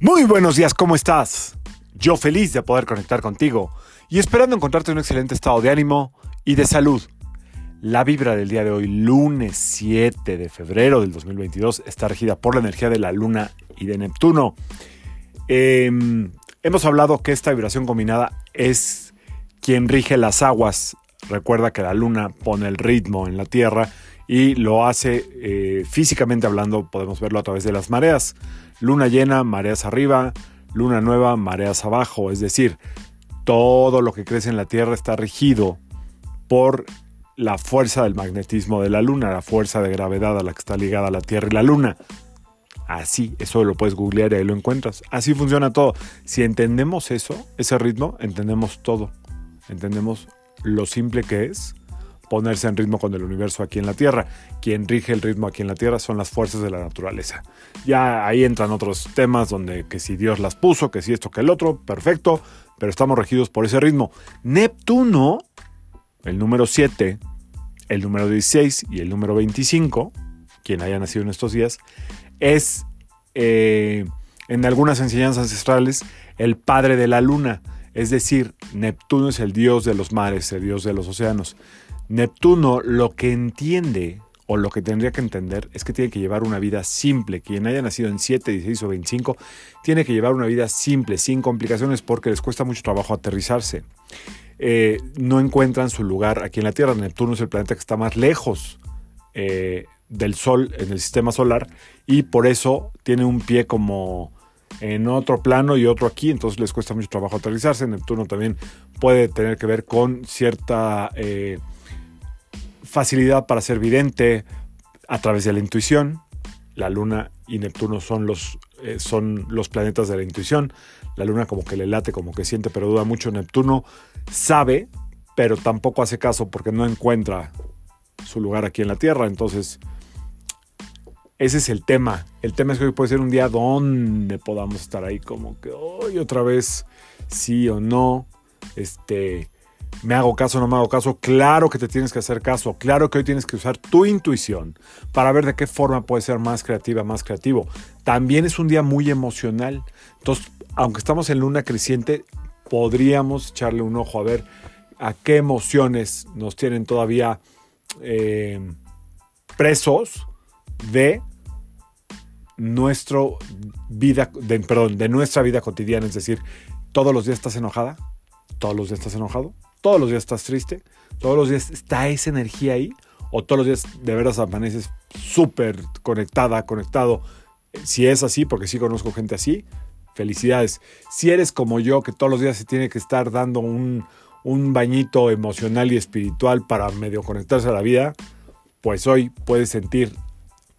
Muy buenos días, ¿cómo estás? Yo feliz de poder conectar contigo y esperando encontrarte en un excelente estado de ánimo y de salud. La vibra del día de hoy, lunes 7 de febrero del 2022, está regida por la energía de la Luna y de Neptuno. Em, hemos hablado que esta vibración combinada es quien rige las aguas. Recuerda que la Luna pone el ritmo en la Tierra y lo hace eh, físicamente hablando, podemos verlo a través de las mareas. Luna llena, mareas arriba, luna nueva, mareas abajo. Es decir, todo lo que crece en la Tierra está regido por la fuerza del magnetismo de la Luna, la fuerza de gravedad a la que está ligada la Tierra y la Luna. Así, eso lo puedes googlear y ahí lo encuentras. Así funciona todo. Si entendemos eso, ese ritmo, entendemos todo. Entendemos lo simple que es ponerse en ritmo con el universo aquí en la Tierra. Quien rige el ritmo aquí en la Tierra son las fuerzas de la naturaleza. Ya ahí entran otros temas donde que si Dios las puso, que si esto, que el otro, perfecto, pero estamos regidos por ese ritmo. Neptuno, el número 7, el número 16 y el número 25, quien haya nacido en estos días, es eh, en algunas enseñanzas ancestrales el padre de la luna. Es decir, Neptuno es el dios de los mares, el dios de los océanos. Neptuno lo que entiende o lo que tendría que entender es que tiene que llevar una vida simple. Quien haya nacido en 7, 16 o 25 tiene que llevar una vida simple, sin complicaciones, porque les cuesta mucho trabajo aterrizarse. Eh, no encuentran su lugar aquí en la Tierra. Neptuno es el planeta que está más lejos eh, del Sol en el sistema solar y por eso tiene un pie como en otro plano y otro aquí, entonces les cuesta mucho trabajo aterrizarse. Neptuno también puede tener que ver con cierta... Eh, facilidad para ser vidente a través de la intuición. La Luna y Neptuno son los, eh, son los planetas de la intuición. La Luna como que le late, como que siente, pero duda mucho. Neptuno sabe, pero tampoco hace caso porque no encuentra su lugar aquí en la Tierra. Entonces, ese es el tema. El tema es que hoy puede ser un día donde podamos estar ahí como que hoy otra vez sí o no. Este, me hago caso o no me hago caso, claro que te tienes que hacer caso, claro que hoy tienes que usar tu intuición para ver de qué forma puede ser más creativa, más creativo. También es un día muy emocional, entonces, aunque estamos en luna creciente, podríamos echarle un ojo a ver a qué emociones nos tienen todavía eh, presos de nuestro vida, de, perdón, de nuestra vida cotidiana, es decir, todos los días estás enojada, todos los días estás enojado, todos los días estás triste, todos los días está esa energía ahí, o todos los días de veras amaneces súper conectada, conectado. Si es así, porque sí conozco gente así, felicidades. Si eres como yo, que todos los días se tiene que estar dando un, un bañito emocional y espiritual para medio conectarse a la vida, pues hoy puedes sentir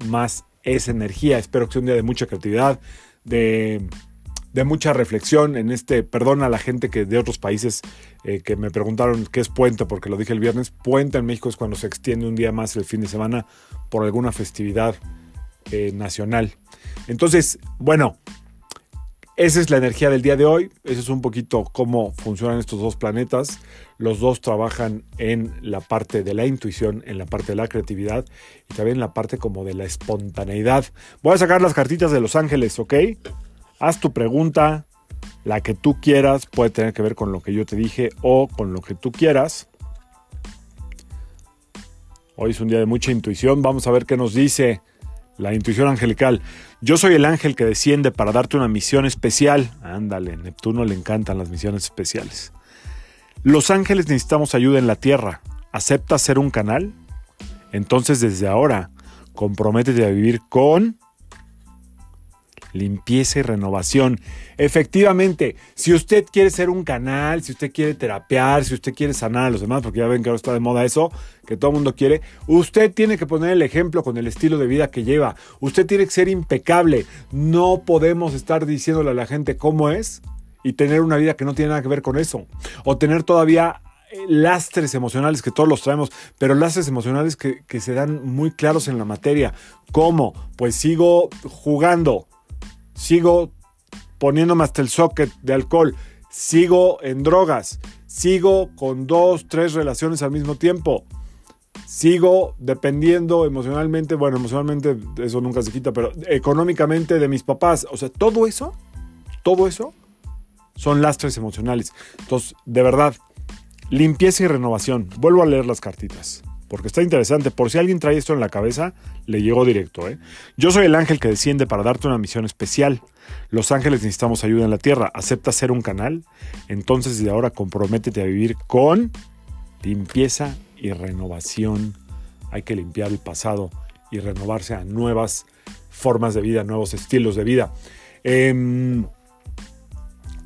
más esa energía. Espero que sea un día de mucha creatividad, de de mucha reflexión en este, perdón a la gente que de otros países eh, que me preguntaron qué es puente, porque lo dije el viernes, puente en México es cuando se extiende un día más el fin de semana por alguna festividad eh, nacional. Entonces, bueno, esa es la energía del día de hoy, eso es un poquito cómo funcionan estos dos planetas. Los dos trabajan en la parte de la intuición, en la parte de la creatividad y también en la parte como de la espontaneidad. Voy a sacar las cartitas de Los Ángeles, ¿ok? Haz tu pregunta, la que tú quieras, puede tener que ver con lo que yo te dije o con lo que tú quieras. Hoy es un día de mucha intuición, vamos a ver qué nos dice la intuición angelical. Yo soy el ángel que desciende para darte una misión especial. Ándale, Neptuno le encantan las misiones especiales. Los ángeles necesitamos ayuda en la tierra. ¿Aceptas ser un canal? Entonces desde ahora, comprométete a vivir con limpieza y renovación. Efectivamente, si usted quiere ser un canal, si usted quiere terapear, si usted quiere sanar a los demás, porque ya ven que ahora está de moda eso, que todo el mundo quiere, usted tiene que poner el ejemplo con el estilo de vida que lleva. Usted tiene que ser impecable. No podemos estar diciéndole a la gente cómo es y tener una vida que no tiene nada que ver con eso. O tener todavía eh, lastres emocionales que todos los traemos, pero lastres emocionales que, que se dan muy claros en la materia. ¿Cómo? Pues sigo jugando sigo poniéndome hasta el socket de alcohol, sigo en drogas, sigo con dos, tres relaciones al mismo tiempo, sigo dependiendo emocionalmente, bueno, emocionalmente eso nunca se quita, pero económicamente de mis papás, o sea, todo eso todo eso son lastres emocionales. Entonces, de verdad, limpieza y renovación. Vuelvo a leer las cartitas porque está interesante. Por si alguien trae esto en la cabeza, le llegó directo. ¿eh? Yo soy el ángel que desciende para darte una misión especial. Los ángeles necesitamos ayuda en la tierra. ¿Aceptas ser un canal? Entonces, desde ahora, comprométete a vivir con limpieza y renovación. Hay que limpiar el pasado y renovarse a nuevas formas de vida, nuevos estilos de vida. Eh,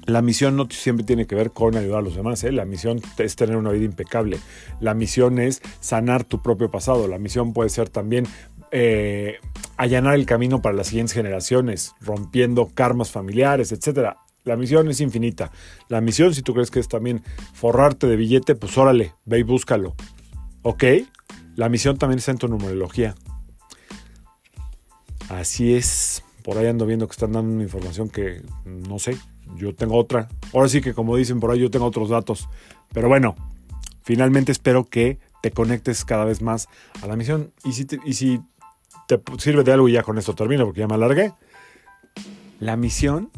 la misión no siempre tiene que ver con ayudar a los demás, ¿eh? la misión es tener una vida impecable, la misión es sanar tu propio pasado, la misión puede ser también eh, allanar el camino para las siguientes generaciones, rompiendo karmas familiares, etc. La misión es infinita. La misión, si tú crees que es también forrarte de billete, pues órale, ve y búscalo. ¿Ok? La misión también está en tu numerología. Así es. Por ahí ando viendo que están dando una información que no sé, yo tengo otra. Ahora sí que como dicen por ahí, yo tengo otros datos. Pero bueno, finalmente espero que te conectes cada vez más a la misión. Y si te, y si te sirve de algo, y ya con esto termino porque ya me alargué. La misión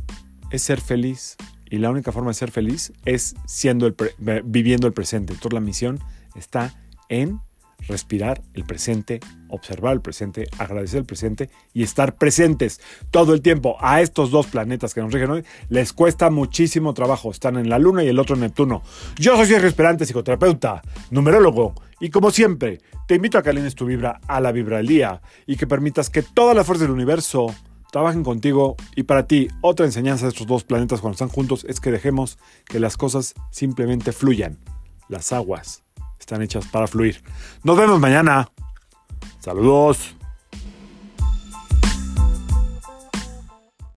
es ser feliz. Y la única forma de ser feliz es siendo el viviendo el presente. Entonces la misión está en respirar el presente, observar el presente, agradecer el presente y estar presentes todo el tiempo a estos dos planetas que nos rigen hoy, les cuesta muchísimo trabajo. Están en la Luna y el otro en Neptuno. Yo soy Sergio Esperante, psicoterapeuta, numerólogo, y como siempre, te invito a que alines tu vibra a la vibra del día y que permitas que toda la fuerza del universo trabajen contigo y para ti otra enseñanza de estos dos planetas cuando están juntos es que dejemos que las cosas simplemente fluyan. Las aguas están hechas para fluir. Nos vemos mañana. Saludos.